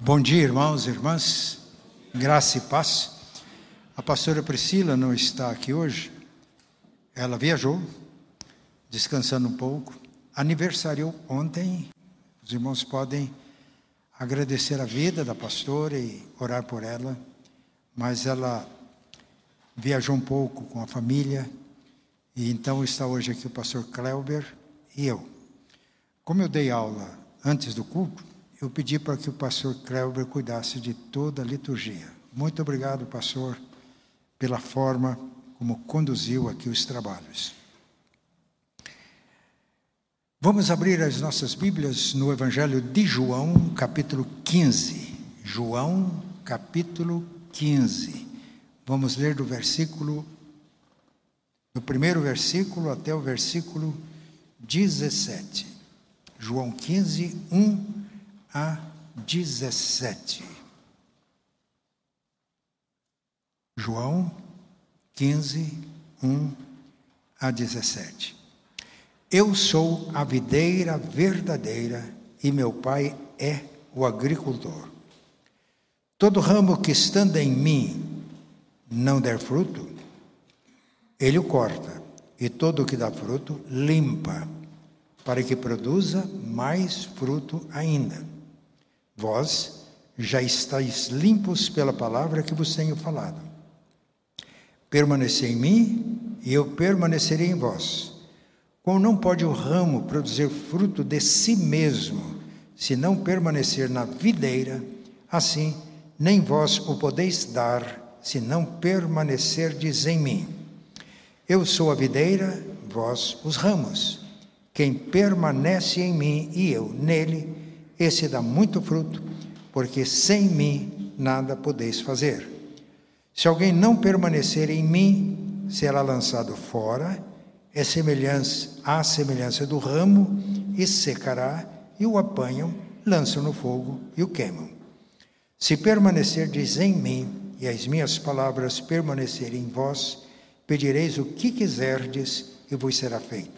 Bom dia, irmãos e irmãs. Graça e paz. A pastora Priscila não está aqui hoje. Ela viajou, descansando um pouco. Aniversariou ontem. Os irmãos podem agradecer a vida da pastora e orar por ela. Mas ela viajou um pouco com a família. E então está hoje aqui o pastor Kleuber e eu. Como eu dei aula antes do culto, eu pedi para que o pastor Kleber cuidasse de toda a liturgia. Muito obrigado, pastor, pela forma como conduziu aqui os trabalhos. Vamos abrir as nossas Bíblias no Evangelho de João, capítulo 15. João, capítulo 15. Vamos ler do versículo, do primeiro versículo até o versículo 17. João 15, 1 a 17. João 15, 1 a 17. Eu sou a videira verdadeira e meu pai é o agricultor. Todo ramo que estando em mim não der fruto, ele o corta, e todo o que dá fruto, limpa, para que produza mais fruto ainda. Vós já estáis limpos pela palavra que vos tenho falado. Permanecei em mim e eu permanecerei em vós. Como não pode o ramo produzir fruto de si mesmo, se não permanecer na videira, assim nem vós o podeis dar, se não permanecerdes em mim. Eu sou a videira, vós os ramos. Quem permanece em mim e eu nele, esse dá muito fruto, porque sem mim nada podeis fazer. Se alguém não permanecer em mim, será lançado fora, é semelhança à semelhança do ramo, e secará, e o apanham, lançam no fogo e o queimam. Se permanecerdes em mim, e as minhas palavras permanecerem em vós, pedireis o que quiserdes, e vos será feito.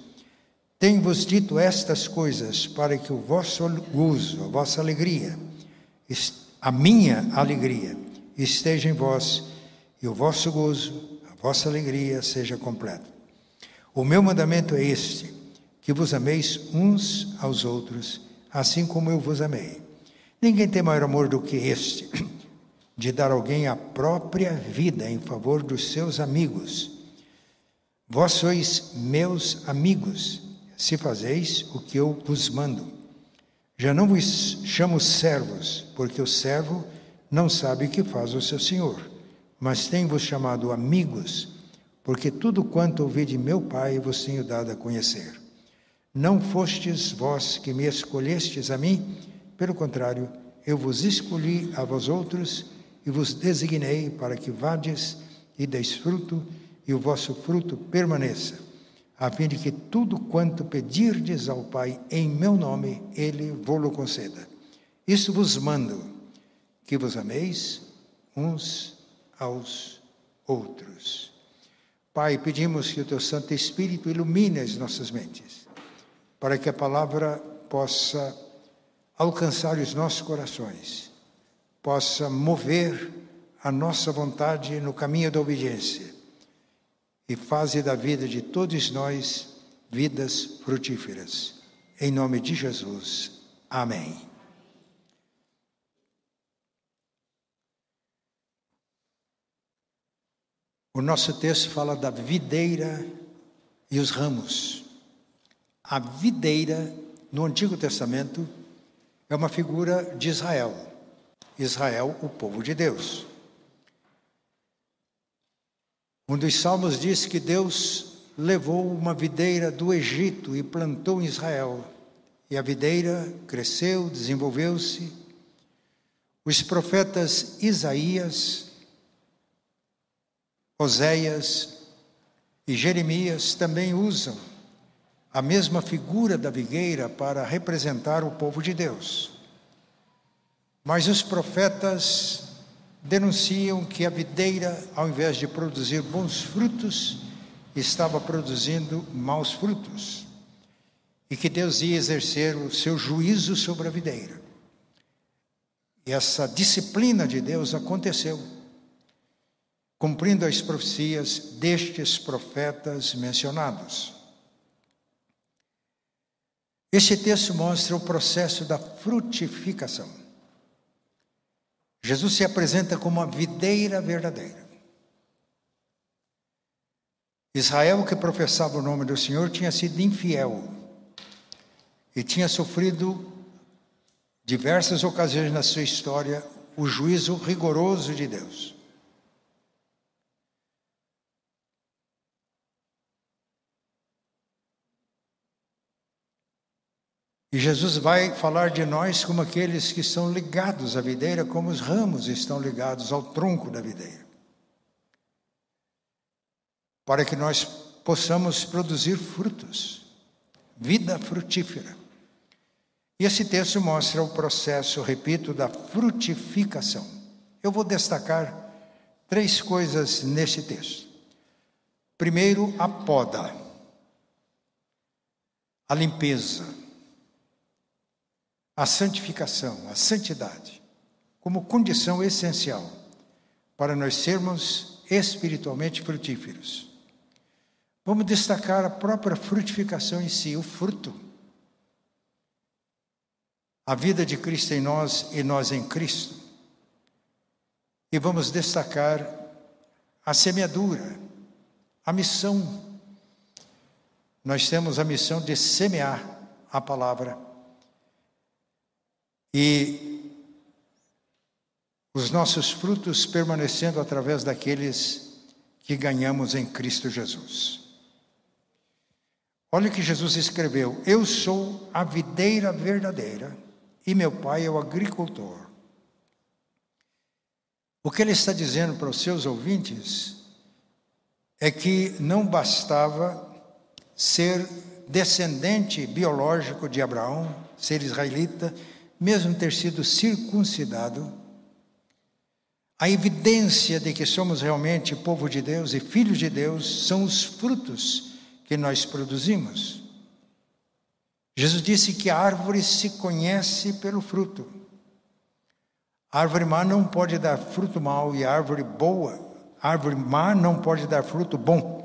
Tenho-vos dito estas coisas para que o vosso gozo, a vossa alegria, a minha alegria, esteja em vós e o vosso gozo, a vossa alegria seja completa. O meu mandamento é este: que vos ameis uns aos outros, assim como eu vos amei. Ninguém tem maior amor do que este, de dar alguém a própria vida em favor dos seus amigos. Vós sois meus amigos se fazeis o que eu vos mando. Já não vos chamo servos, porque o servo não sabe o que faz o seu senhor, mas tenho-vos chamado amigos, porque tudo quanto ouvi de meu Pai vos tenho dado a conhecer. Não fostes vós que me escolhestes a mim, pelo contrário, eu vos escolhi a vós outros e vos designei para que vades e deis fruto, e o vosso fruto permaneça a fim de que tudo quanto pedirdes ao Pai em meu nome, Ele vos conceda. Isso vos mando, que vos ameis uns aos outros. Pai, pedimos que o Teu Santo Espírito ilumine as nossas mentes, para que a palavra possa alcançar os nossos corações, possa mover a nossa vontade no caminho da obediência e faze da vida de todos nós vidas frutíferas. Em nome de Jesus. Amém. O nosso texto fala da videira e os ramos. A videira, no Antigo Testamento, é uma figura de Israel. Israel, o povo de Deus. Um dos salmos diz que Deus levou uma videira do Egito e plantou em Israel. E a videira cresceu, desenvolveu-se. Os profetas Isaías, Oséias e Jeremias também usam a mesma figura da vigueira para representar o povo de Deus. Mas os profetas denunciam que a videira, ao invés de produzir bons frutos, estava produzindo maus frutos. E que Deus ia exercer o seu juízo sobre a videira. E essa disciplina de Deus aconteceu, cumprindo as profecias destes profetas mencionados. Este texto mostra o processo da frutificação. Jesus se apresenta como a videira verdadeira. Israel, que professava o nome do Senhor, tinha sido infiel e tinha sofrido diversas ocasiões na sua história o juízo rigoroso de Deus. E Jesus vai falar de nós como aqueles que estão ligados à videira, como os ramos estão ligados ao tronco da videira. Para que nós possamos produzir frutos, vida frutífera. E esse texto mostra o processo, repito, da frutificação. Eu vou destacar três coisas neste texto. Primeiro, a poda, a limpeza a santificação, a santidade, como condição essencial para nós sermos espiritualmente frutíferos. Vamos destacar a própria frutificação em si, o fruto. A vida de Cristo em nós e nós em Cristo. E vamos destacar a semeadura, a missão. Nós temos a missão de semear a palavra e os nossos frutos permanecendo através daqueles que ganhamos em Cristo Jesus. Olha o que Jesus escreveu: Eu sou a videira verdadeira e meu pai é o agricultor. O que ele está dizendo para os seus ouvintes é que não bastava ser descendente biológico de Abraão, ser israelita, mesmo ter sido circuncidado, a evidência de que somos realmente povo de Deus e filhos de Deus são os frutos que nós produzimos. Jesus disse que a árvore se conhece pelo fruto. A árvore má não pode dar fruto mau e a árvore boa, a árvore má não pode dar fruto bom.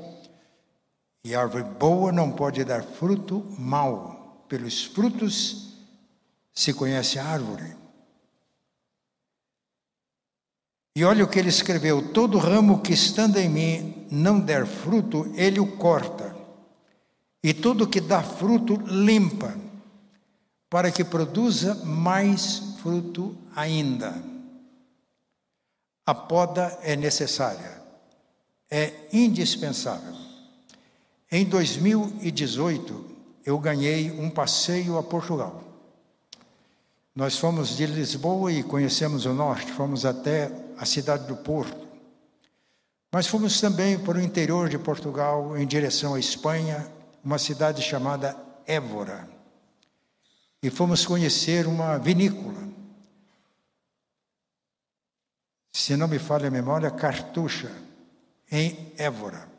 E a árvore boa não pode dar fruto mau. Pelos frutos se conhece a árvore. E olha o que ele escreveu: todo ramo que estando em mim não der fruto, ele o corta, e tudo que dá fruto, limpa, para que produza mais fruto ainda. A poda é necessária, é indispensável. Em 2018, eu ganhei um passeio a Portugal. Nós fomos de Lisboa e conhecemos o norte, fomos até a cidade do Porto. Mas fomos também para o interior de Portugal, em direção à Espanha, uma cidade chamada Évora. E fomos conhecer uma vinícola. Se não me falha a memória, Cartucha, em Évora.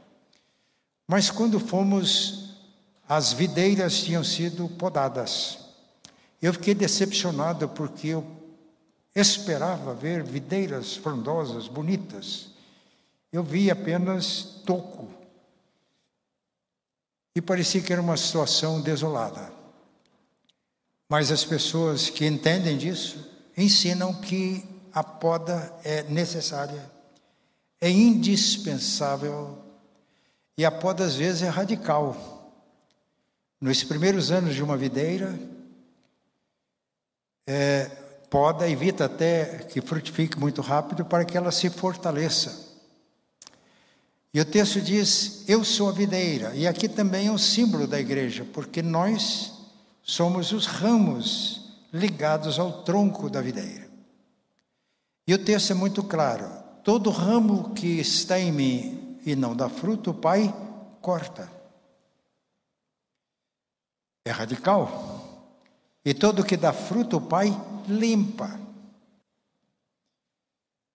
Mas quando fomos, as videiras tinham sido podadas. Eu fiquei decepcionado porque eu esperava ver videiras frondosas, bonitas. Eu vi apenas toco. E parecia que era uma situação desolada. Mas as pessoas que entendem disso ensinam que a poda é necessária, é indispensável, e a poda às vezes é radical. Nos primeiros anos de uma videira, é, poda, evita até que frutifique muito rápido para que ela se fortaleça. E o texto diz: Eu sou a videira. E aqui também é um símbolo da igreja, porque nós somos os ramos ligados ao tronco da videira. E o texto é muito claro: todo ramo que está em mim e não dá fruto, o Pai corta. É radical. E todo que dá fruto, o Pai limpa,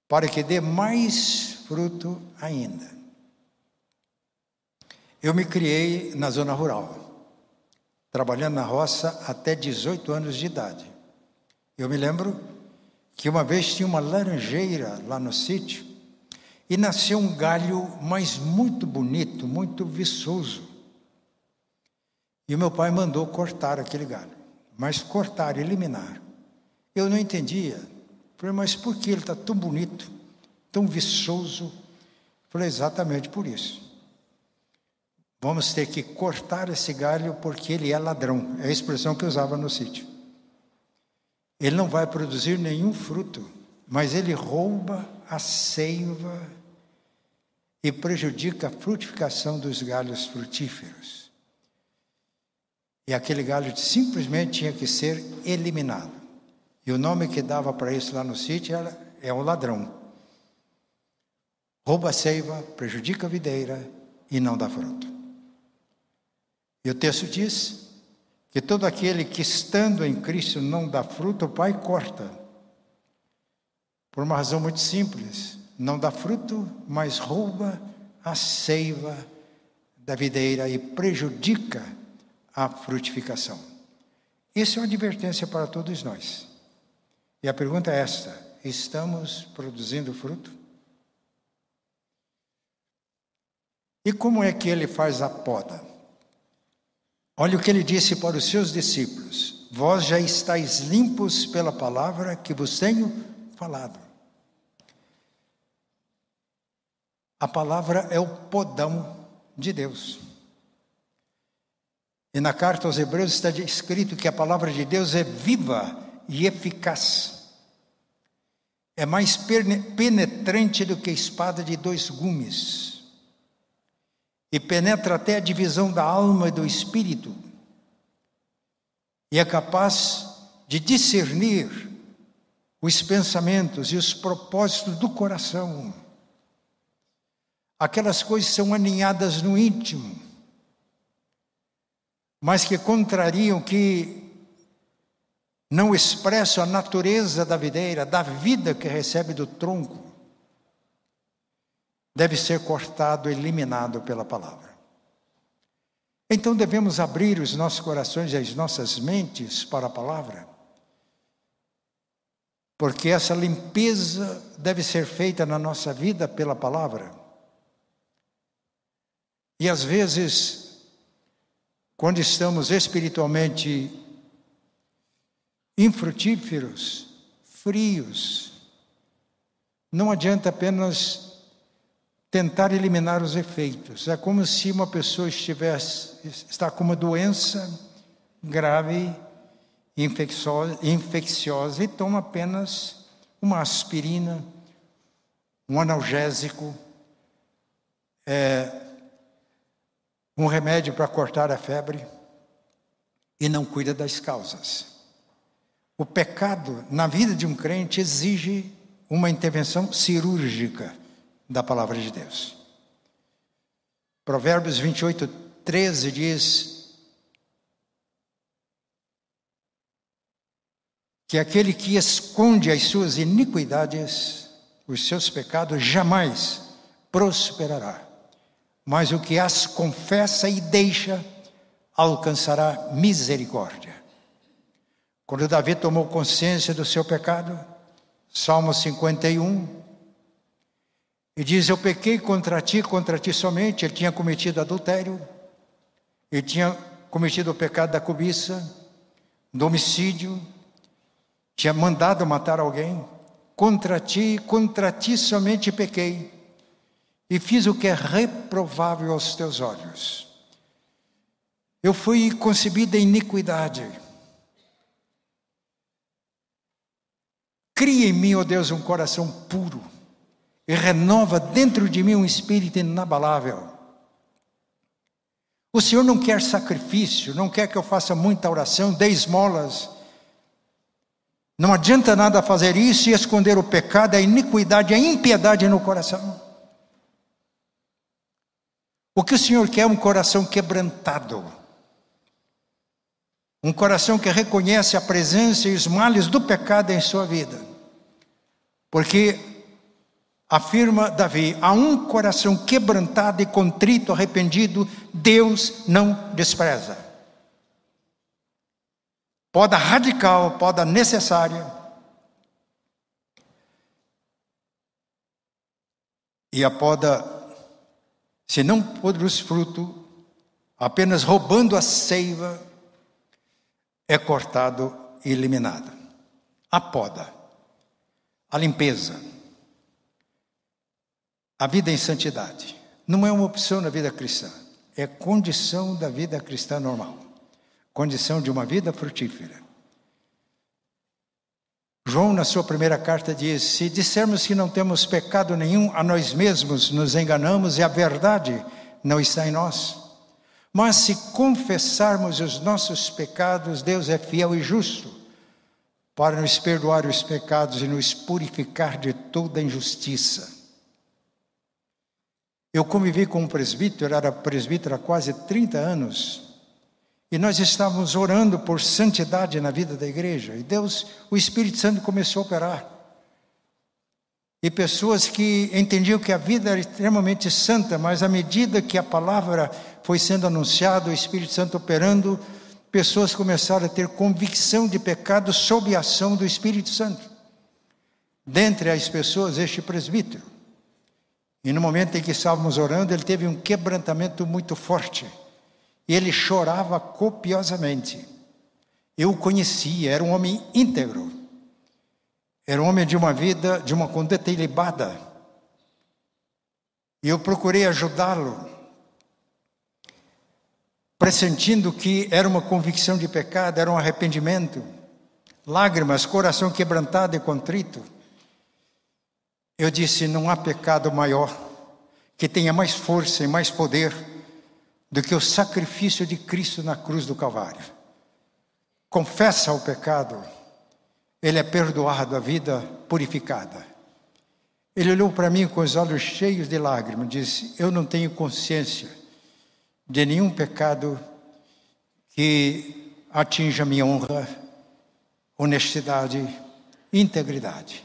para que dê mais fruto ainda. Eu me criei na zona rural, trabalhando na roça até 18 anos de idade. Eu me lembro que uma vez tinha uma laranjeira lá no sítio e nasceu um galho, mas muito bonito, muito viçoso. E o meu pai mandou cortar aquele galho, mas cortar, eliminar. Eu não entendia. Falei, mas por que ele está tão bonito, tão viçoso? Falei, exatamente por isso. Vamos ter que cortar esse galho porque ele é ladrão. É a expressão que eu usava no sítio. Ele não vai produzir nenhum fruto, mas ele rouba a seiva e prejudica a frutificação dos galhos frutíferos. E aquele galho simplesmente tinha que ser eliminado. E o nome que dava para isso lá no sítio era, é o ladrão. Rouba a seiva, prejudica a videira e não dá fruto. E o texto diz que todo aquele que estando em Cristo não dá fruto, o Pai corta. Por uma razão muito simples: não dá fruto, mas rouba a seiva da videira e prejudica a frutificação. Isso é uma advertência para todos nós. E a pergunta é esta: estamos produzindo fruto? E como é que ele faz a poda? Olha o que ele disse para os seus discípulos: Vós já estáis limpos pela palavra que vos tenho falado. A palavra é o podão de Deus. E na carta aos Hebreus está escrito que a palavra de Deus é viva e eficaz. É mais penetrante do que espada de dois gumes e penetra até a divisão da alma e do espírito, e é capaz de discernir os pensamentos e os propósitos do coração. Aquelas coisas são aninhadas no íntimo, mas que contrariam, que não expressam a natureza da videira, da vida que recebe do tronco deve ser cortado, eliminado pela palavra. Então devemos abrir os nossos corações e as nossas mentes para a palavra, porque essa limpeza deve ser feita na nossa vida pela palavra. E às vezes, quando estamos espiritualmente infrutíferos, frios, não adianta apenas tentar eliminar os efeitos. É como se uma pessoa estivesse está com uma doença grave, infecciosa, infecciosa e toma apenas uma aspirina, um analgésico, é, um remédio para cortar a febre e não cuida das causas. O pecado na vida de um crente exige uma intervenção cirúrgica da palavra de Deus. Provérbios 28, 13 diz que aquele que esconde as suas iniquidades, os seus pecados, jamais prosperará, mas o que as confessa e deixa alcançará misericórdia. Quando Davi tomou consciência do seu pecado, Salmo 51, e diz: Eu pequei contra ti, contra ti somente. Ele tinha cometido adultério, ele tinha cometido o pecado da cobiça, do homicídio, tinha mandado matar alguém. Contra ti, contra ti somente pequei, e fiz o que é reprovável aos teus olhos. Eu fui concebida em iniquidade. Cria em mim, ó oh Deus, um coração puro e renova dentro de mim um espírito inabalável. O Senhor não quer sacrifício, não quer que eu faça muita oração, dê esmolas. Não adianta nada fazer isso e esconder o pecado, a iniquidade, a impiedade no coração. O que o Senhor quer é um coração quebrantado. Um coração que reconhece a presença e os males do pecado em sua vida. Porque, afirma Davi, a um coração quebrantado e contrito, arrependido, Deus não despreza. Poda radical, poda necessária. E a poda, se não produz fruto, apenas roubando a seiva, é cortado e eliminado. A poda, a limpeza, a vida em santidade. Não é uma opção na vida cristã, é condição da vida cristã normal condição de uma vida frutífera. João, na sua primeira carta, diz: Se dissermos que não temos pecado nenhum, a nós mesmos nos enganamos e a verdade não está em nós. Mas se confessarmos os nossos pecados, Deus é fiel e justo para nos perdoar os pecados e nos purificar de toda injustiça. Eu convivi com um presbítero, era presbítero há quase 30 anos, e nós estávamos orando por santidade na vida da igreja, e Deus, o Espírito Santo começou a operar. E pessoas que entendiam que a vida era extremamente santa, mas à medida que a palavra foi sendo anunciada, o Espírito Santo operando, pessoas começaram a ter convicção de pecado sob a ação do Espírito Santo. Dentre as pessoas, este presbítero. E no momento em que estávamos orando, ele teve um quebrantamento muito forte. E ele chorava copiosamente. Eu o conhecia, era um homem íntegro. Era um homem de uma vida, de uma conduta ilibada. E eu procurei ajudá-lo, pressentindo que era uma convicção de pecado, era um arrependimento, lágrimas, coração quebrantado e contrito. Eu disse: não há pecado maior que tenha mais força e mais poder do que o sacrifício de Cristo na cruz do Calvário. Confessa o pecado ele é perdoado, a vida purificada. Ele olhou para mim com os olhos cheios de lágrimas disse: Eu não tenho consciência de nenhum pecado que atinja minha honra, honestidade, integridade.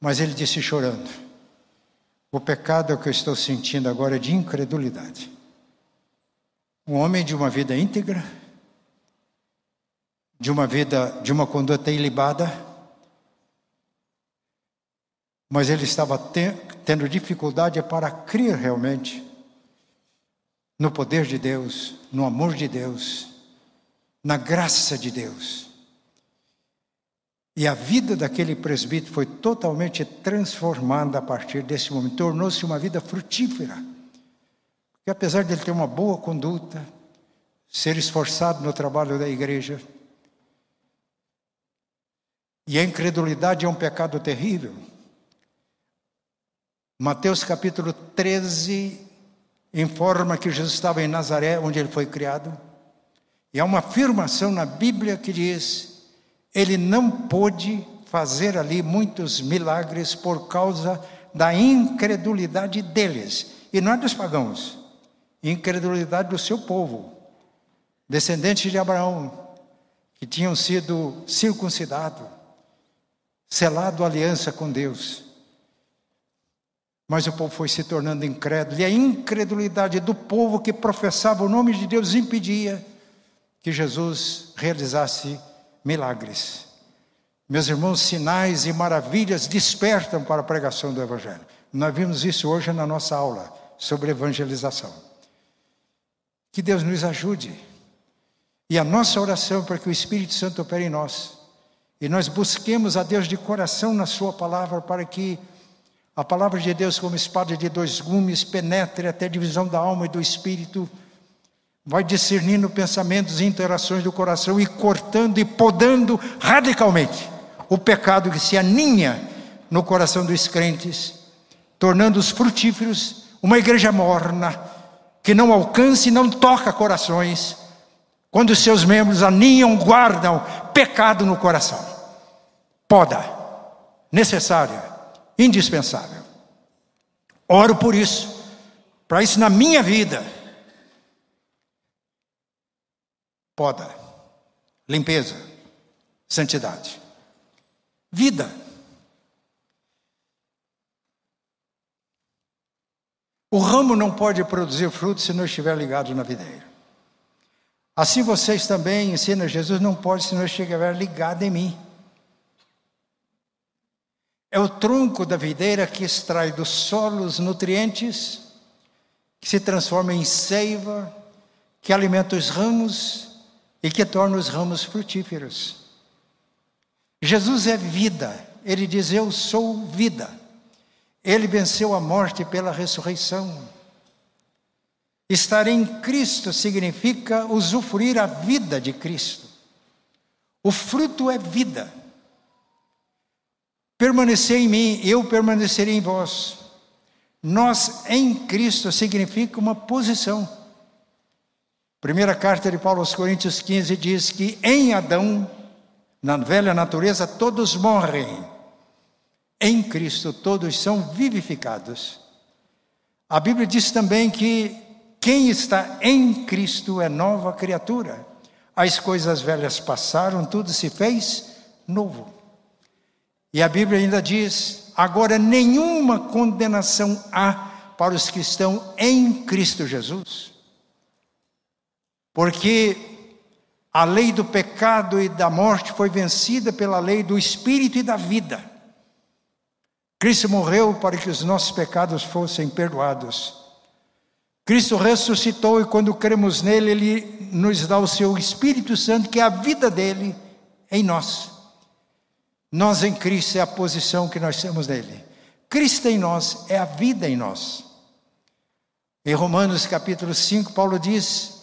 Mas ele disse chorando: O pecado que eu estou sentindo agora é de incredulidade. Um homem de uma vida íntegra, de uma vida, de uma conduta ilibada, mas ele estava tendo dificuldade para crer realmente no poder de Deus, no amor de Deus, na graça de Deus. E a vida daquele presbítero foi totalmente transformada a partir desse momento, tornou-se uma vida frutífera. Porque apesar de ele ter uma boa conduta, ser esforçado no trabalho da igreja, e a incredulidade é um pecado terrível. Mateus capítulo 13 informa que Jesus estava em Nazaré, onde ele foi criado. E há uma afirmação na Bíblia que diz: ele não pôde fazer ali muitos milagres por causa da incredulidade deles. E não é dos pagãos, incredulidade do seu povo, descendentes de Abraão, que tinham sido circuncidados selado aliança com Deus. Mas o povo foi se tornando incrédulo, e a incredulidade do povo que professava o nome de Deus impedia que Jesus realizasse milagres. Meus irmãos, sinais e maravilhas despertam para a pregação do Evangelho. Nós vimos isso hoje na nossa aula sobre evangelização. Que Deus nos ajude. E a nossa oração para que o Espírito Santo opere em nós e nós busquemos a Deus de coração na Sua palavra para que a palavra de Deus, como espada de dois gumes, penetre até a divisão da alma e do espírito, vai discernindo pensamentos e interações do coração e cortando e podando radicalmente o pecado que se aninha no coração dos crentes, tornando-os frutíferos, uma igreja morna, que não alcança e não toca corações, quando seus membros aninham, guardam pecado no coração. poda, necessária, indispensável. Oro por isso, para isso na minha vida. Poda, limpeza, santidade, vida. O ramo não pode produzir fruto se não estiver ligado na videira. Assim vocês também ensinam Jesus não pode se não estiver ligado em mim. É o tronco da videira que extrai do solo os nutrientes, que se transforma em seiva, que alimenta os ramos e que torna os ramos frutíferos. Jesus é vida, ele diz: Eu sou vida. Ele venceu a morte pela ressurreição. Estar em Cristo significa usufruir a vida de Cristo. O fruto é vida. Permanecer em mim, eu permanecerei em vós. Nós em Cristo significa uma posição. Primeira carta de Paulo aos Coríntios 15 diz que em Adão, na velha natureza, todos morrem. Em Cristo todos são vivificados. A Bíblia diz também que quem está em Cristo é nova criatura. As coisas velhas passaram, tudo se fez novo. E a Bíblia ainda diz: agora nenhuma condenação há para os que estão em Cristo Jesus. Porque a lei do pecado e da morte foi vencida pela lei do espírito e da vida. Cristo morreu para que os nossos pecados fossem perdoados. Cristo ressuscitou e quando cremos nele, ele nos dá o seu Espírito Santo, que é a vida dele em nós. Nós em Cristo é a posição que nós temos nele. Cristo em nós é a vida em nós. Em Romanos capítulo 5, Paulo diz: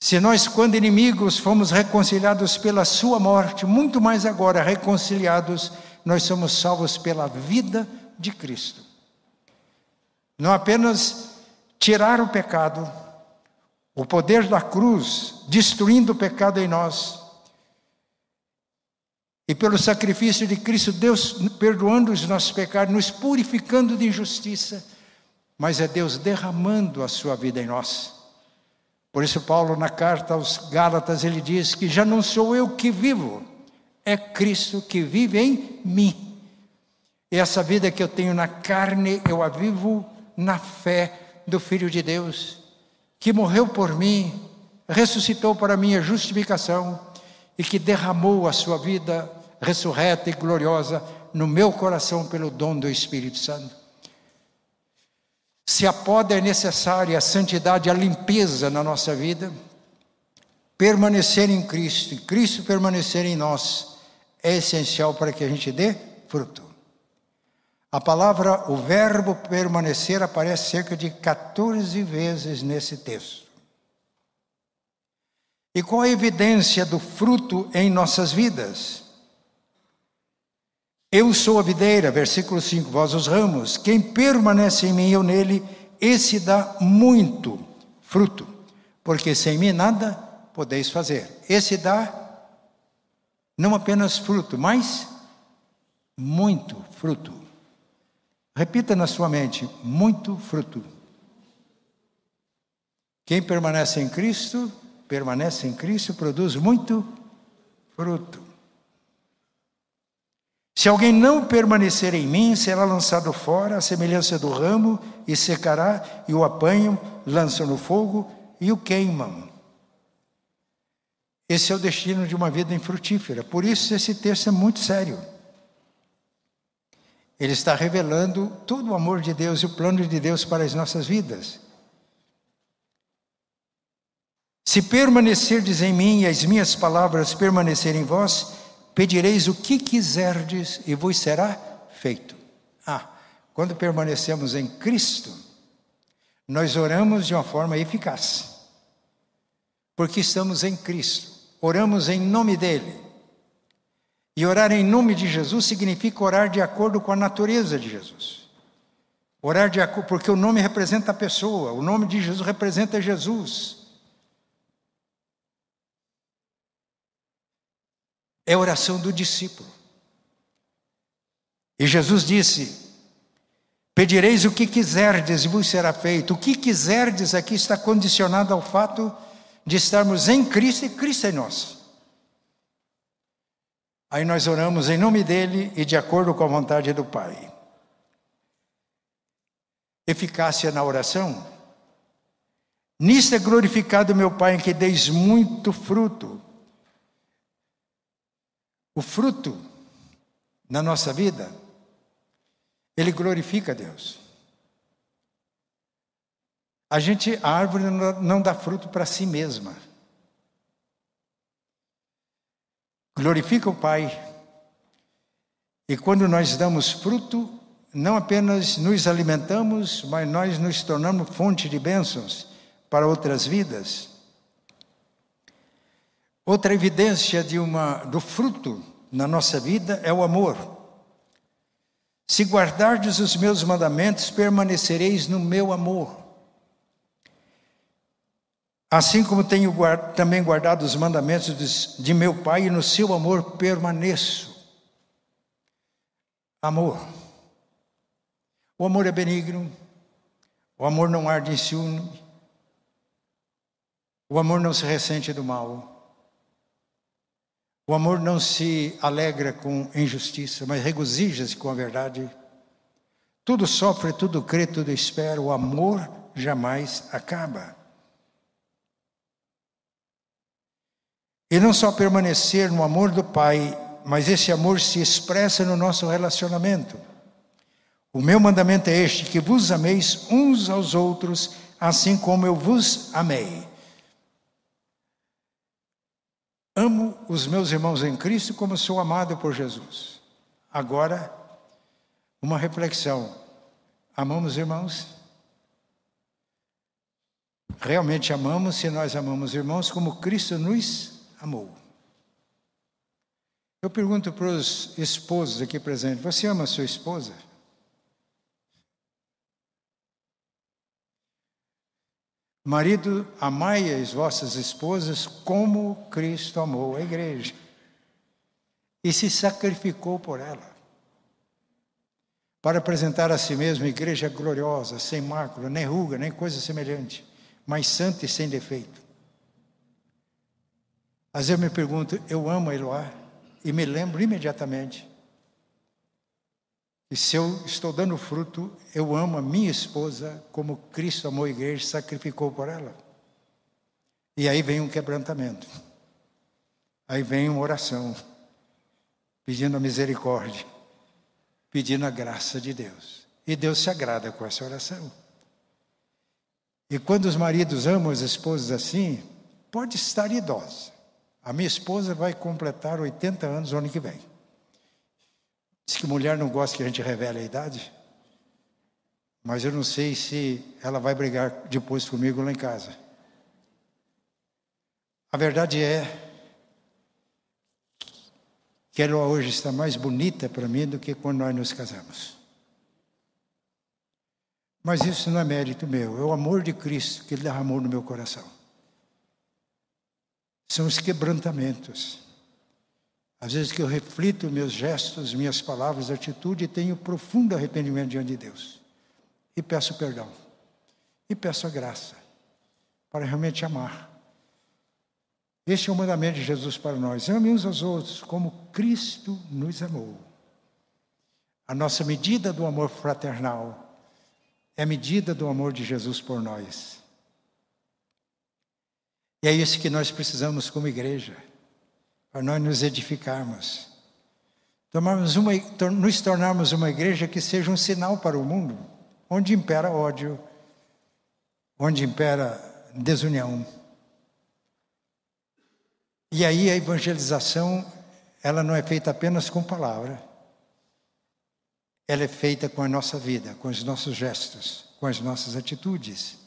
Se nós, quando inimigos, fomos reconciliados pela Sua morte, muito mais agora reconciliados, nós somos salvos pela vida de Cristo. Não apenas tirar o pecado, o poder da cruz, destruindo o pecado em nós. E pelo sacrifício de Cristo, Deus perdoando os nossos pecados, nos purificando de injustiça, mas é Deus derramando a sua vida em nós. Por isso, Paulo, na carta aos Gálatas, ele diz que já não sou eu que vivo, é Cristo que vive em mim. E essa vida que eu tenho na carne, eu a vivo na fé do Filho de Deus, que morreu por mim, ressuscitou para minha justificação e que derramou a sua vida ressurreta e gloriosa no meu coração pelo dom do Espírito Santo. Se a poda é necessária, a santidade, a limpeza na nossa vida, permanecer em Cristo e Cristo permanecer em nós é essencial para que a gente dê fruto. A palavra, o verbo permanecer, aparece cerca de 14 vezes nesse texto. E qual a evidência do fruto em nossas vidas? Eu sou a videira, versículo 5, vós os ramos. Quem permanece em mim e eu nele, esse dá muito fruto, porque sem mim nada podeis fazer. Esse dá não apenas fruto, mas muito fruto. Repita na sua mente: muito fruto. Quem permanece em Cristo, permanece em Cristo, produz muito fruto. Se alguém não permanecer em mim, será lançado fora, a semelhança do ramo, e secará, e o apanham, lançam no fogo e o queimam. Esse é o destino de uma vida infrutífera. Por isso, esse texto é muito sério. Ele está revelando todo o amor de Deus e o plano de Deus para as nossas vidas. Se permanecerdes em mim e as minhas palavras permanecerem em vós, pedireis o que quiserdes e vos será feito. Ah, quando permanecemos em Cristo, nós oramos de uma forma eficaz, porque estamos em Cristo, oramos em nome dEle. E orar em nome de Jesus significa orar de acordo com a natureza de Jesus. Orar de acordo, porque o nome representa a pessoa, o nome de Jesus representa Jesus. é a oração do discípulo. E Jesus disse: Pedireis o que quiserdes e vos será feito. O que quiserdes aqui está condicionado ao fato de estarmos em Cristo e Cristo em nós. Aí nós oramos em nome dele e de acordo com a vontade do Pai. Eficácia na oração. Nisto é glorificado meu Pai em que deis muito fruto. O fruto na nossa vida, ele glorifica Deus. A gente, a árvore não dá fruto para si mesma. Glorifica o Pai. E quando nós damos fruto, não apenas nos alimentamos, mas nós nos tornamos fonte de bênçãos para outras vidas. Outra evidência de uma, do fruto na nossa vida é o amor. Se guardardes os meus mandamentos, permanecereis no meu amor. Assim como tenho guard, também guardado os mandamentos de, de meu Pai, e no seu amor permaneço. Amor. O amor é benigno, o amor não arde em ciúme, o amor não se ressente do mal, o amor não se alegra com injustiça, mas regozija-se com a verdade. Tudo sofre, tudo crê, tudo espera, o amor jamais acaba. E não só permanecer no amor do Pai, mas esse amor se expressa no nosso relacionamento. O meu mandamento é este: que vos ameis uns aos outros, assim como eu vos amei. Amo os meus irmãos em Cristo como sou amado por Jesus. Agora, uma reflexão: amamos irmãos? Realmente amamos se nós amamos irmãos como Cristo nos amou. Eu pergunto para os esposos aqui presentes: você ama a sua esposa? Marido, amai as vossas esposas como Cristo amou a igreja e se sacrificou por ela, para apresentar a si mesmo igreja gloriosa, sem mácula, nem ruga, nem coisa semelhante, mas santa e sem defeito. Às vezes eu me pergunto, eu amo a Eloá e me lembro imediatamente que se eu estou dando fruto, eu amo a minha esposa como Cristo amou a igreja e sacrificou por ela. E aí vem um quebrantamento. Aí vem uma oração, pedindo a misericórdia, pedindo a graça de Deus. E Deus se agrada com essa oração. E quando os maridos amam as esposas assim, pode estar idosa. A minha esposa vai completar 80 anos no ano que vem. Diz que mulher não gosta que a gente revele a idade. Mas eu não sei se ela vai brigar depois comigo lá em casa. A verdade é que ela hoje está mais bonita para mim do que quando nós nos casamos. Mas isso não é mérito meu, é o amor de Cristo que ele derramou no meu coração são os quebrantamentos. Às vezes que eu reflito meus gestos, minhas palavras, atitude, tenho profundo arrependimento diante de Deus. E peço perdão. E peço a graça para realmente amar. Este é o mandamento de Jesus para nós. Ame uns aos outros como Cristo nos amou. A nossa medida do amor fraternal é a medida do amor de Jesus por nós. E é isso que nós precisamos como igreja, para nós nos edificarmos. Tomarmos uma, nos tornarmos uma igreja que seja um sinal para o mundo, onde impera ódio, onde impera desunião. E aí a evangelização, ela não é feita apenas com palavra, ela é feita com a nossa vida, com os nossos gestos, com as nossas atitudes.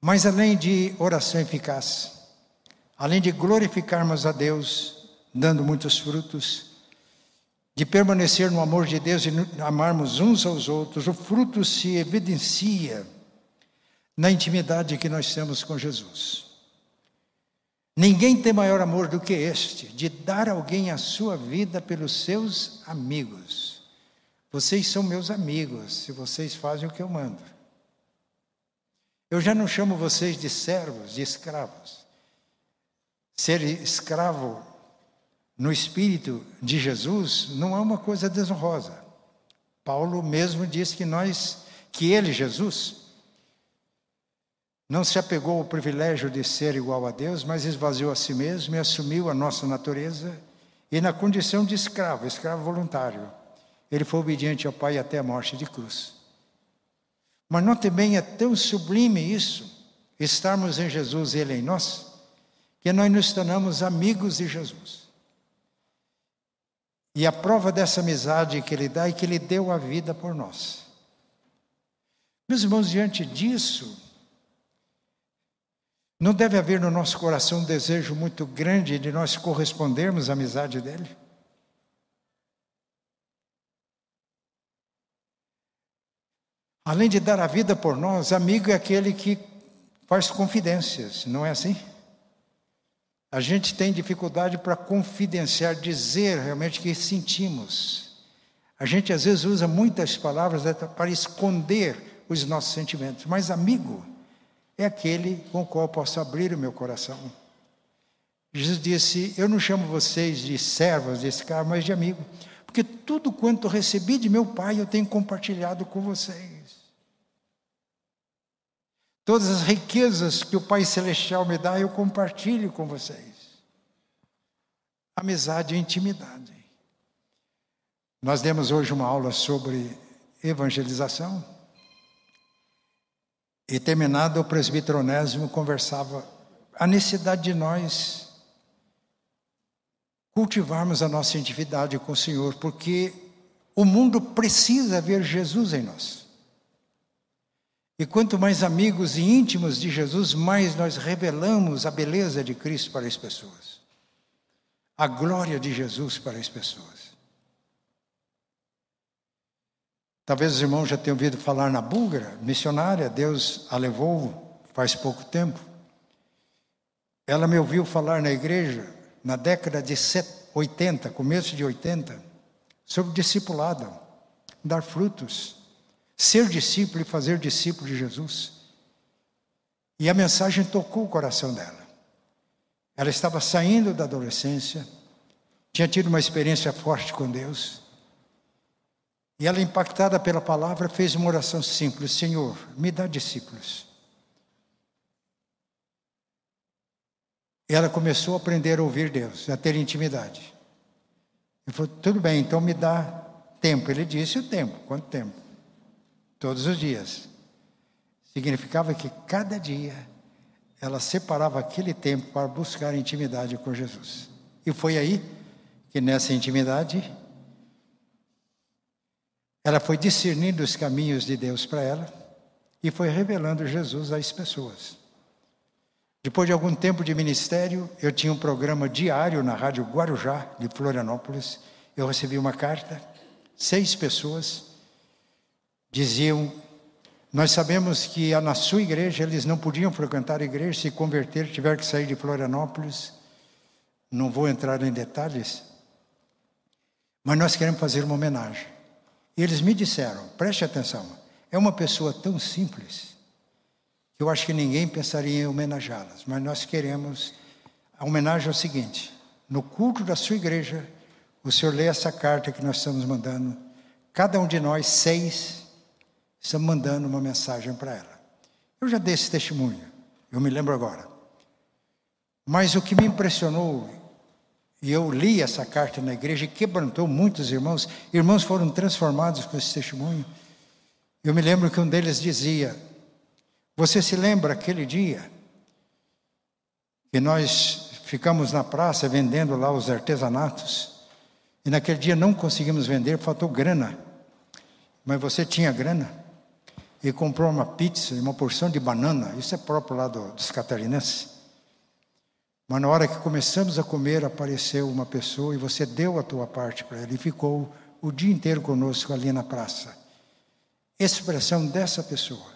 Mas além de oração eficaz, além de glorificarmos a Deus, dando muitos frutos, de permanecer no amor de Deus e amarmos uns aos outros, o fruto se evidencia na intimidade que nós temos com Jesus. Ninguém tem maior amor do que este, de dar alguém a sua vida pelos seus amigos. Vocês são meus amigos, se vocês fazem o que eu mando. Eu já não chamo vocês de servos, de escravos. Ser escravo no espírito de Jesus não é uma coisa desonrosa. Paulo mesmo diz que nós, que ele, Jesus, não se apegou ao privilégio de ser igual a Deus, mas esvaziou a si mesmo e assumiu a nossa natureza e na condição de escravo, escravo voluntário. Ele foi obediente ao Pai até a morte de cruz. Mas não também é tão sublime isso, estarmos em Jesus e Ele em nós, que nós nos tornamos amigos de Jesus. E a prova dessa amizade que Ele dá é que Ele deu a vida por nós. Meus irmãos, diante disso, não deve haver no nosso coração um desejo muito grande de nós correspondermos à amizade dele? Além de dar a vida por nós, amigo é aquele que faz confidências, não é assim? A gente tem dificuldade para confidenciar, dizer realmente o que sentimos. A gente às vezes usa muitas palavras para esconder os nossos sentimentos, mas amigo é aquele com o qual eu posso abrir o meu coração. Jesus disse: Eu não chamo vocês de servos desse cara, mas de amigo, porque tudo quanto recebi de meu Pai eu tenho compartilhado com vocês. Todas as riquezas que o Pai Celestial me dá, eu compartilho com vocês. Amizade e intimidade. Nós demos hoje uma aula sobre evangelização. E terminado o presbítero Onésimo conversava a necessidade de nós cultivarmos a nossa intimidade com o Senhor, porque o mundo precisa ver Jesus em nós. E quanto mais amigos e íntimos de Jesus, mais nós revelamos a beleza de Cristo para as pessoas, a glória de Jesus para as pessoas. Talvez os irmãos já tenham ouvido falar na búlgara, missionária, Deus a levou faz pouco tempo. Ela me ouviu falar na igreja na década de 80, começo de 80, sobre discipulado, dar frutos ser discípulo e fazer discípulo de Jesus. E a mensagem tocou o coração dela. Ela estava saindo da adolescência, tinha tido uma experiência forte com Deus. E ela, impactada pela palavra, fez uma oração simples: Senhor, me dá discípulos. E ela começou a aprender a ouvir Deus, a ter intimidade. Ele falou: tudo bem, então me dá tempo. Ele disse: o tempo, quanto tempo? Todos os dias. Significava que cada dia ela separava aquele tempo para buscar intimidade com Jesus. E foi aí que nessa intimidade ela foi discernindo os caminhos de Deus para ela e foi revelando Jesus às pessoas. Depois de algum tempo de ministério, eu tinha um programa diário na Rádio Guarujá, de Florianópolis. Eu recebi uma carta, seis pessoas diziam: Nós sabemos que na sua igreja eles não podiam frequentar a igreja, se converter, tiver que sair de Florianópolis. Não vou entrar em detalhes, mas nós queremos fazer uma homenagem. E eles me disseram: preste atenção, é uma pessoa tão simples que eu acho que ninguém pensaria em homenageá-las, mas nós queremos. A homenagem é o seguinte: no culto da sua igreja, o senhor lê essa carta que nós estamos mandando, cada um de nós, seis, Estamos mandando uma mensagem para ela. Eu já dei esse testemunho, eu me lembro agora. Mas o que me impressionou, e eu li essa carta na igreja e quebrantou muitos irmãos, irmãos foram transformados com esse testemunho. Eu me lembro que um deles dizia: Você se lembra aquele dia que nós ficamos na praça vendendo lá os artesanatos? E naquele dia não conseguimos vender, faltou grana. Mas você tinha grana? E comprou uma pizza e uma porção de banana, isso é próprio lá do, dos catarinenses. Mas na hora que começamos a comer, apareceu uma pessoa e você deu a tua parte para ele e ficou o dia inteiro conosco ali na praça. Expressão dessa pessoa.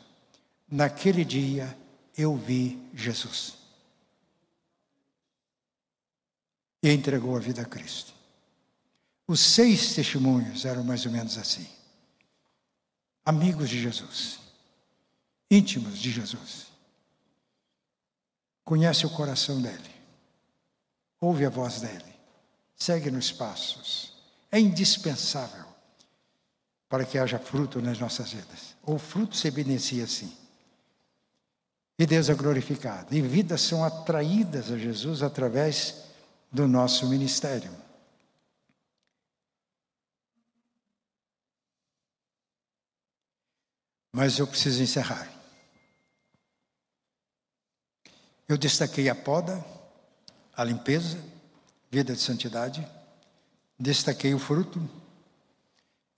Naquele dia eu vi Jesus. e entregou a vida a Cristo. Os seis testemunhos eram mais ou menos assim. Amigos de Jesus, íntimos de Jesus. Conhece o coração dele, ouve a voz dele, segue nos passos. É indispensável para que haja fruto nas nossas vidas. O fruto se evidencia assim. E Deus é glorificado. E vidas são atraídas a Jesus através do nosso ministério. Mas eu preciso encerrar. Eu destaquei a poda, a limpeza, vida de santidade, destaquei o fruto,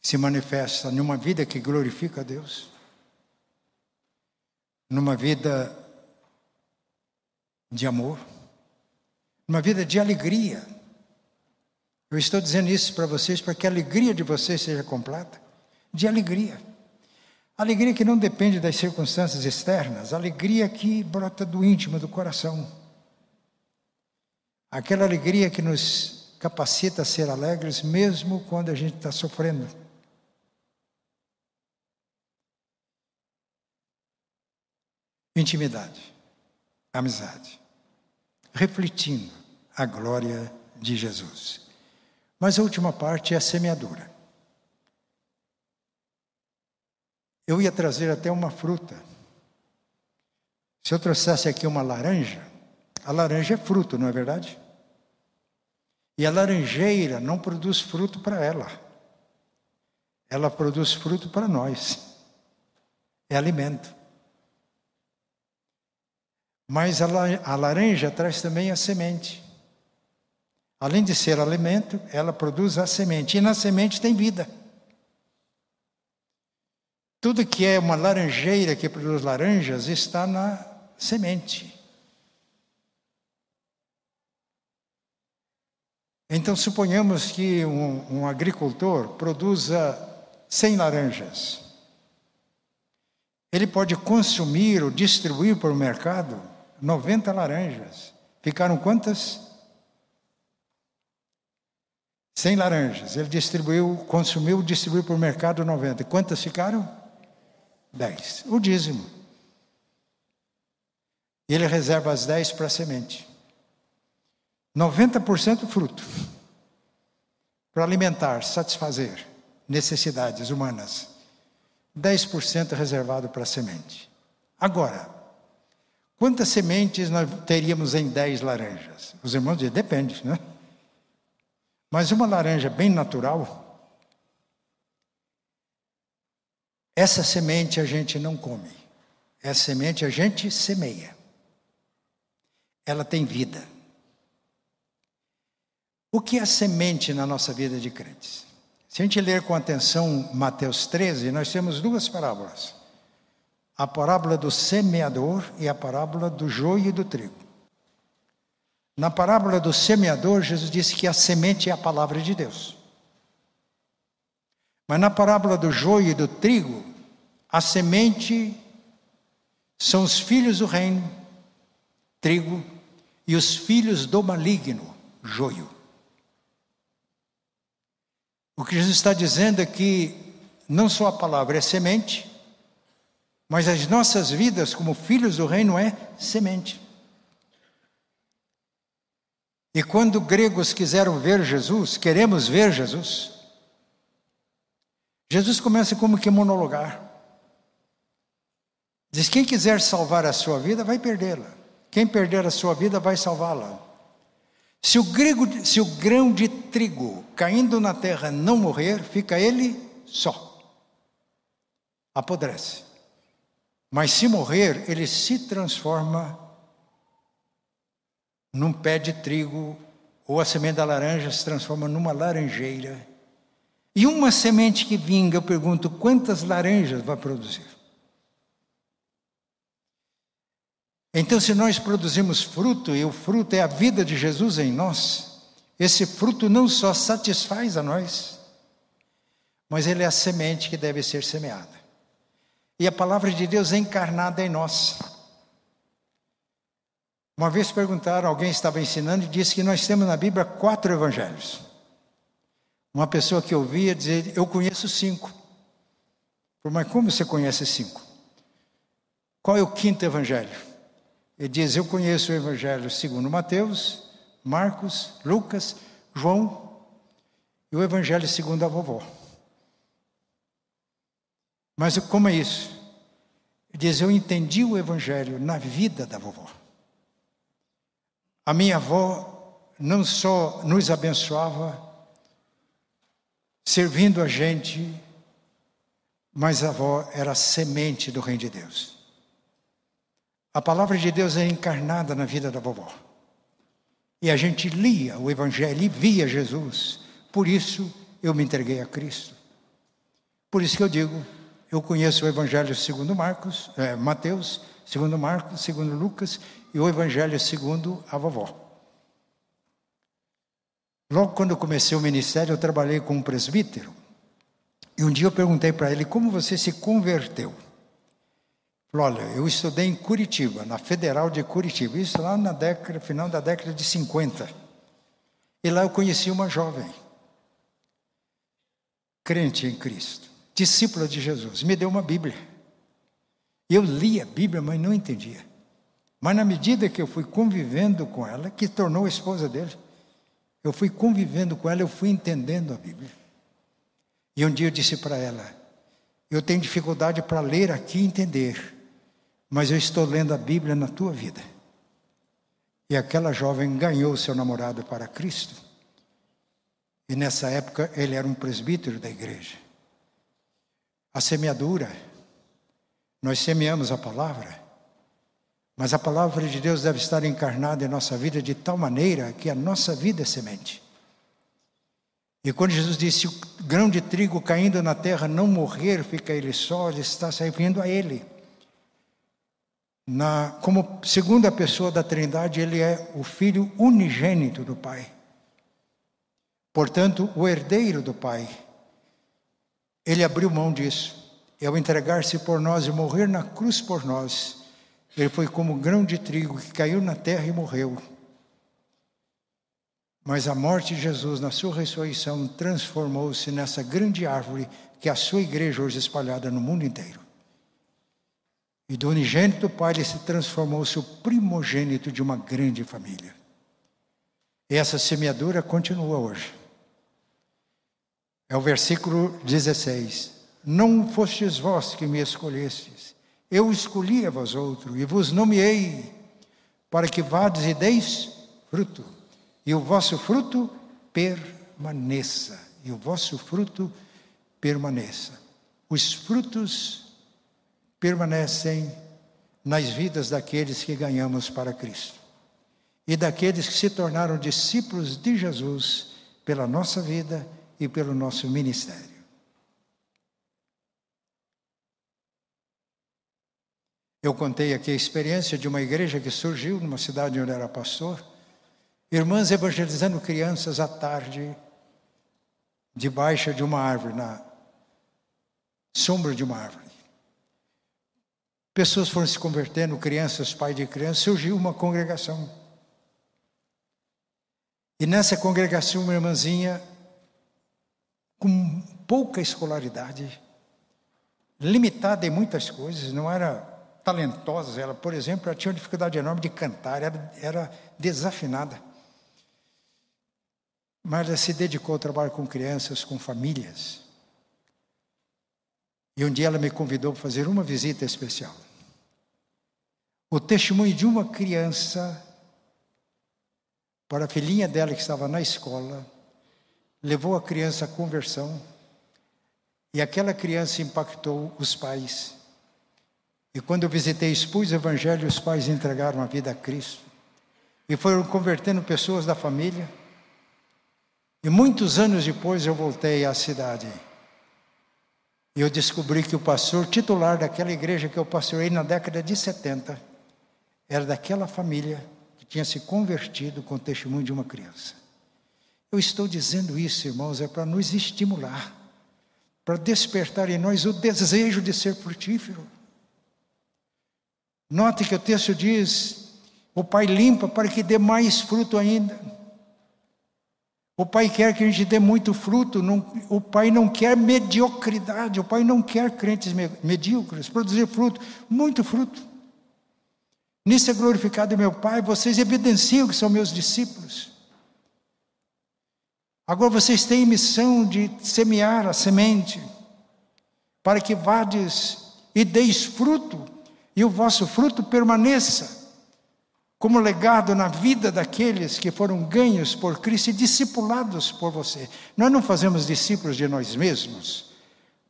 que se manifesta numa vida que glorifica a Deus, numa vida de amor, numa vida de alegria. Eu estou dizendo isso para vocês para que a alegria de vocês seja completa, de alegria. Alegria que não depende das circunstâncias externas, alegria que brota do íntimo do coração. Aquela alegria que nos capacita a ser alegres, mesmo quando a gente está sofrendo. Intimidade, amizade, refletindo a glória de Jesus. Mas a última parte é a semeadura. Eu ia trazer até uma fruta. Se eu trouxesse aqui uma laranja, a laranja é fruto, não é verdade? E a laranjeira não produz fruto para ela. Ela produz fruto para nós. É alimento. Mas a, laranja traz também a semente. Além de ser alimento, ela produz a semente. E na semente tem vida. Tudo que é uma laranjeira que produz laranjas está na semente. Então, suponhamos que um, um agricultor produza 100 laranjas. Ele pode consumir ou distribuir para o mercado 90 laranjas. Ficaram quantas? 100 laranjas. Ele distribuiu, consumiu, distribuiu para o mercado 90. Quantas ficaram? 10. O dízimo. Ele reserva as 10 para a semente. 90% fruto. Para alimentar, satisfazer necessidades humanas. 10% reservado para a semente. Agora, quantas sementes nós teríamos em 10 laranjas? Os irmãos dizem, depende, né? Mas uma laranja bem natural, Essa semente a gente não come. Essa semente a gente semeia. Ela tem vida. O que é semente na nossa vida de crentes? Se a gente ler com atenção Mateus 13, nós temos duas parábolas: a parábola do semeador e a parábola do joio e do trigo. Na parábola do semeador, Jesus disse que a semente é a palavra de Deus. Mas na parábola do joio e do trigo, a semente são os filhos do reino, trigo, e os filhos do maligno, joio. O que Jesus está dizendo é que não só a palavra é semente, mas as nossas vidas como filhos do reino é semente. E quando gregos quiseram ver Jesus, queremos ver Jesus, Jesus começa como que monologar. Diz: quem quiser salvar a sua vida vai perdê-la. Quem perder a sua vida vai salvá-la. Se o, se o grão de trigo caindo na terra não morrer, fica ele só. Apodrece. Mas se morrer, ele se transforma num pé de trigo, ou a semente da laranja se transforma numa laranjeira e uma semente que vinga, eu pergunto, quantas laranjas vai produzir? Então, se nós produzimos fruto, e o fruto é a vida de Jesus em nós, esse fruto não só satisfaz a nós, mas ele é a semente que deve ser semeada. E a palavra de Deus é encarnada em nós. Uma vez perguntaram, alguém estava ensinando e disse que nós temos na Bíblia quatro evangelhos. Uma pessoa que ouvia dizer, eu conheço cinco. Mas como você conhece cinco? Qual é o quinto evangelho? Ele diz, eu conheço o evangelho segundo Mateus, Marcos, Lucas, João e o evangelho segundo a vovó. Mas como é isso? Ele diz, eu entendi o evangelho na vida da vovó. A minha avó não só nos abençoava, servindo a gente, mas a avó era a semente do Reino de Deus. A palavra de Deus é encarnada na vida da vovó. E a gente lia o Evangelho e via Jesus. Por isso eu me entreguei a Cristo. Por isso que eu digo, eu conheço o Evangelho segundo Marcos, é, Mateus, segundo Marcos, segundo Lucas e o Evangelho segundo a vovó. Logo quando eu comecei o ministério, eu trabalhei com um presbítero. E um dia eu perguntei para ele como você se converteu. Falou, olha, eu estudei em Curitiba, na Federal de Curitiba, isso lá na década, final da década de 50. E lá eu conheci uma jovem, crente em Cristo, discípula de Jesus, me deu uma Bíblia. Eu li a Bíblia, mas não entendia. Mas na medida que eu fui convivendo com ela, que tornou a esposa dele, eu fui convivendo com ela, eu fui entendendo a Bíblia. E um dia eu disse para ela: Eu tenho dificuldade para ler aqui e entender, mas eu estou lendo a Bíblia na tua vida. E aquela jovem ganhou seu namorado para Cristo. E nessa época ele era um presbítero da igreja. A semeadura, nós semeamos a palavra, mas a palavra de Deus deve estar encarnada em nossa vida de tal maneira que a nossa vida é semente. E quando Jesus disse: o grão de trigo caindo na terra não morrer, fica ele só, ele está se referindo a ele. Na, como segunda pessoa da Trindade, ele é o filho unigênito do Pai. Portanto, o herdeiro do Pai. Ele abriu mão disso. E ao entregar-se por nós e morrer na cruz por nós, ele foi como um grão de trigo que caiu na terra e morreu. Mas a morte de Jesus, na sua ressurreição, transformou-se nessa grande árvore que é a sua igreja hoje espalhada no mundo inteiro. E do unigênito Pai, ele se transformou-se o primogênito de uma grande família. E essa semeadura continua hoje. É o versículo 16. Não fostes vós que me escolhestes, eu escolhi a vós outro e vos nomeei para que vades e deis fruto, e o vosso fruto permaneça, e o vosso fruto permaneça. Os frutos permanecem nas vidas daqueles que ganhamos para Cristo e daqueles que se tornaram discípulos de Jesus pela nossa vida e pelo nosso ministério. Eu contei aqui a experiência de uma igreja que surgiu numa cidade onde eu era pastor. Irmãs evangelizando crianças à tarde, debaixo de uma árvore, na sombra de uma árvore. Pessoas foram se convertendo, crianças, pai de crianças, surgiu uma congregação. E nessa congregação, uma irmãzinha com pouca escolaridade, limitada em muitas coisas, não era talentosas. Ela, por exemplo, ela tinha uma dificuldade enorme de cantar, era, era desafinada. Mas ela se dedicou ao trabalho com crianças, com famílias. E um dia ela me convidou para fazer uma visita especial. O testemunho de uma criança para a filhinha dela que estava na escola, levou a criança à conversão, e aquela criança impactou os pais. E quando eu visitei, expus o Evangelho, os pais entregaram a vida a Cristo. E foram convertendo pessoas da família. E muitos anos depois eu voltei à cidade. E eu descobri que o pastor titular daquela igreja que eu pastorei na década de 70 era daquela família que tinha se convertido com o testemunho de uma criança. Eu estou dizendo isso, irmãos, é para nos estimular, para despertar em nós o desejo de ser frutífero. Note que o texto diz: O Pai limpa para que dê mais fruto ainda. O Pai quer que a gente dê muito fruto. Não, o Pai não quer mediocridade. O Pai não quer crentes medíocres. Produzir fruto, muito fruto. Nisso é glorificado meu Pai. Vocês evidenciam que são meus discípulos. Agora vocês têm missão de semear a semente, para que vades e deis fruto, e o vosso fruto permaneça como legado na vida daqueles que foram ganhos por Cristo e discipulados por você. Nós não fazemos discípulos de nós mesmos,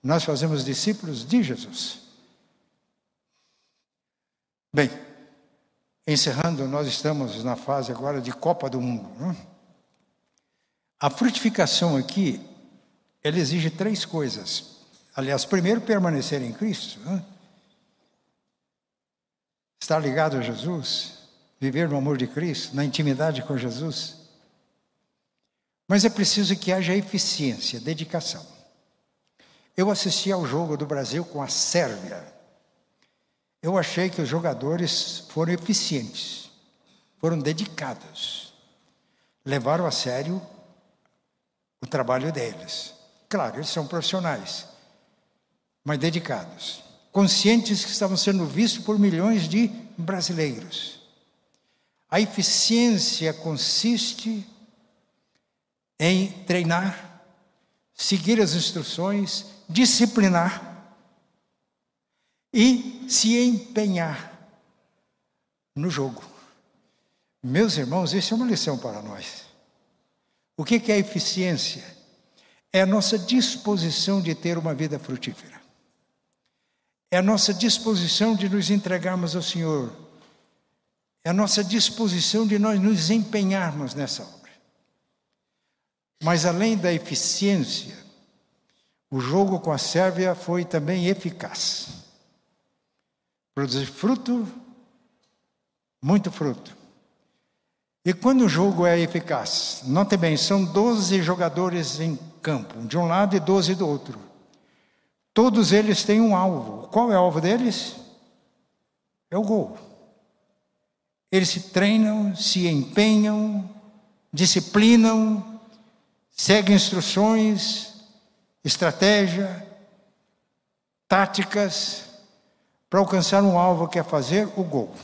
nós fazemos discípulos de Jesus. Bem, encerrando, nós estamos na fase agora de Copa do Mundo. Não? É? A frutificação aqui, ela exige três coisas. Aliás, primeiro, permanecer em Cristo. Não? Estar ligado a Jesus viver no amor de Cristo, na intimidade com Jesus. Mas é preciso que haja eficiência, dedicação. Eu assisti ao jogo do Brasil com a Sérvia. Eu achei que os jogadores foram eficientes, foram dedicados, levaram a sério o trabalho deles. Claro, eles são profissionais, mas dedicados, conscientes que estavam sendo vistos por milhões de brasileiros. A eficiência consiste em treinar, seguir as instruções, disciplinar e se empenhar no jogo. Meus irmãos, isso é uma lição para nós. O que é eficiência? É a nossa disposição de ter uma vida frutífera. É a nossa disposição de nos entregarmos ao Senhor é a nossa disposição de nós nos empenharmos nessa obra. Mas além da eficiência, o jogo com a Sérvia foi também eficaz. Produzir fruto, muito fruto. E quando o jogo é eficaz, note bem, são 12 jogadores em campo, de um lado e 12 do outro. Todos eles têm um alvo. Qual é o alvo deles? É o gol. Eles se treinam, se empenham, disciplinam, seguem instruções, estratégia, táticas para alcançar um alvo que é fazer o gol.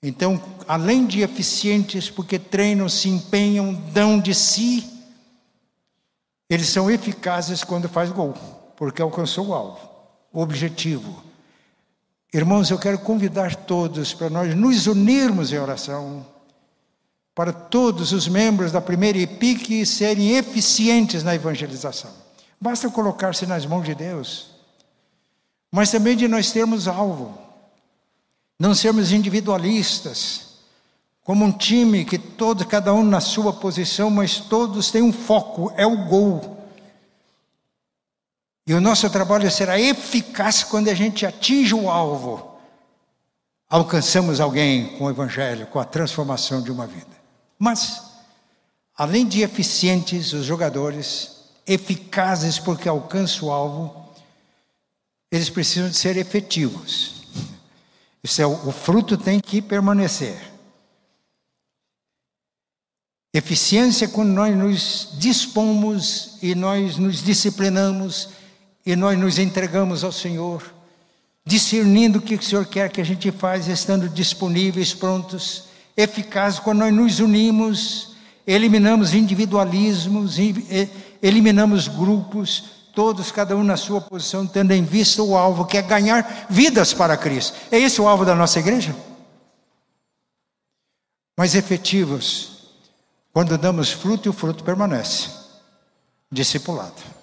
Então, além de eficientes, porque treinam, se empenham, dão de si, eles são eficazes quando faz gol, porque alcançou o alvo, o objetivo. Irmãos, eu quero convidar todos para nós nos unirmos em oração, para todos os membros da primeira EPIC serem eficientes na evangelização. Basta colocar-se nas mãos de Deus, mas também de nós termos alvo, não sermos individualistas, como um time que todos, cada um na sua posição, mas todos têm um foco, é o gol. E o nosso trabalho será eficaz quando a gente atinge o alvo. Alcançamos alguém com o Evangelho, com a transformação de uma vida. Mas, além de eficientes, os jogadores, eficazes porque alcançam o alvo, eles precisam de ser efetivos. Isso é, o fruto tem que permanecer. Eficiência é quando nós nos dispomos e nós nos disciplinamos e nós nos entregamos ao Senhor, discernindo o que o Senhor quer que a gente faz, estando disponíveis, prontos, eficazes, quando nós nos unimos, eliminamos individualismos, eliminamos grupos, todos, cada um na sua posição, tendo em vista o alvo, que é ganhar vidas para Cristo. É esse o alvo da nossa igreja? Mas efetivos, quando damos fruto e o fruto permanece, discipulado.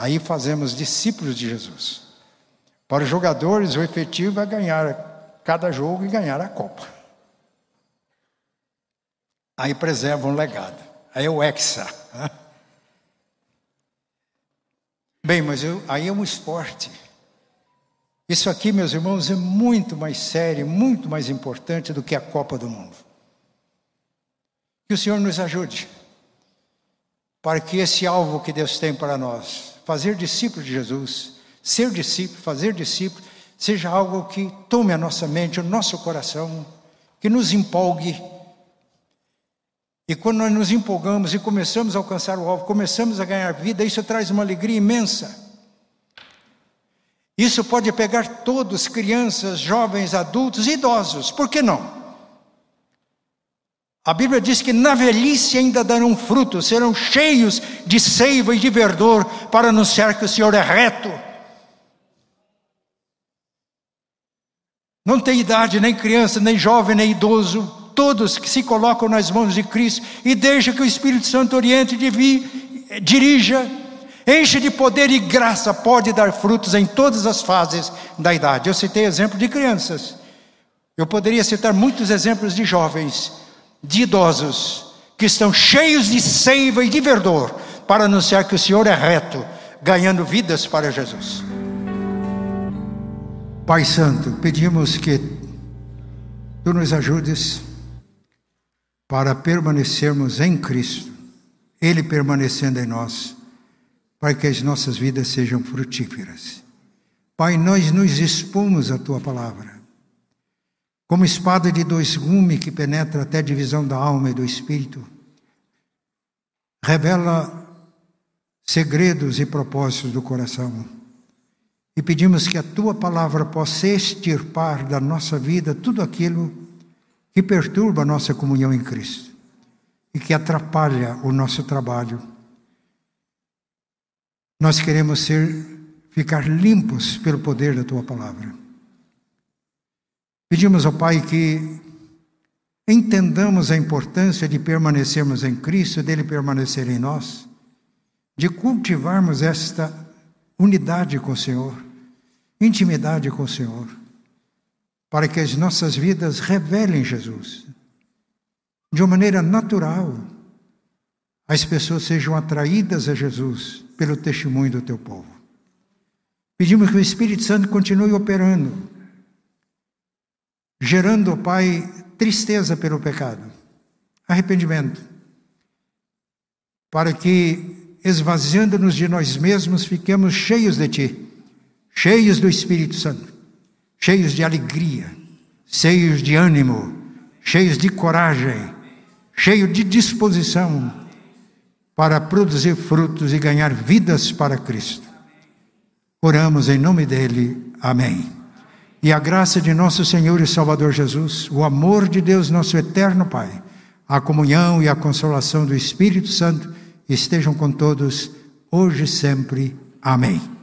Aí fazemos discípulos de Jesus. Para os jogadores, o efetivo é ganhar cada jogo e ganhar a Copa. Aí preserva um legado. Aí é o Hexa. Bem, mas eu, aí é um esporte. Isso aqui, meus irmãos, é muito mais sério, muito mais importante do que a Copa do Mundo. Que o Senhor nos ajude para que esse alvo que Deus tem para nós fazer discípulo de Jesus, ser discípulo, fazer discípulo, seja algo que tome a nossa mente, o nosso coração, que nos empolgue. E quando nós nos empolgamos e começamos a alcançar o alvo, começamos a ganhar vida, isso traz uma alegria imensa. Isso pode pegar todos, crianças, jovens, adultos, idosos, por que não? A Bíblia diz que na velhice ainda darão fruto, serão cheios de seiva e de verdor para anunciar que o Senhor é reto. Não tem idade, nem criança, nem jovem, nem idoso, todos que se colocam nas mãos de Cristo e deixa que o Espírito Santo oriente, dirija, enche de poder e graça, pode dar frutos em todas as fases da idade. Eu citei exemplo de crianças. Eu poderia citar muitos exemplos de jovens, de idosos, que estão cheios de seiva e de verdor para anunciar que o Senhor é reto, ganhando vidas para Jesus. Pai Santo, pedimos que tu nos ajudes para permanecermos em Cristo, Ele permanecendo em nós para que as nossas vidas sejam frutíferas. Pai, nós nos expomos à tua palavra. Como espada de dois gumes que penetra até a divisão da alma e do espírito, revela segredos e propósitos do coração. E pedimos que a tua palavra possa extirpar da nossa vida tudo aquilo que perturba a nossa comunhão em Cristo e que atrapalha o nosso trabalho nós queremos ser ficar limpos pelo poder da tua palavra. Pedimos ao Pai que entendamos a importância de permanecermos em Cristo, dele permanecer em nós, de cultivarmos esta unidade com o Senhor, intimidade com o Senhor, para que as nossas vidas revelem Jesus de uma maneira natural, as pessoas sejam atraídas a Jesus pelo testemunho do teu povo. Pedimos que o Espírito Santo continue operando, gerando, Pai, tristeza pelo pecado, arrependimento, para que, esvaziando-nos de nós mesmos, fiquemos cheios de Ti, cheios do Espírito Santo, cheios de alegria, cheios de ânimo, cheios de coragem, cheios de disposição para produzir frutos e ganhar vidas para Cristo. Oramos em nome dele. Amém. E a graça de nosso Senhor e Salvador Jesus, o amor de Deus, nosso eterno Pai, a comunhão e a consolação do Espírito Santo estejam com todos, hoje e sempre. Amém.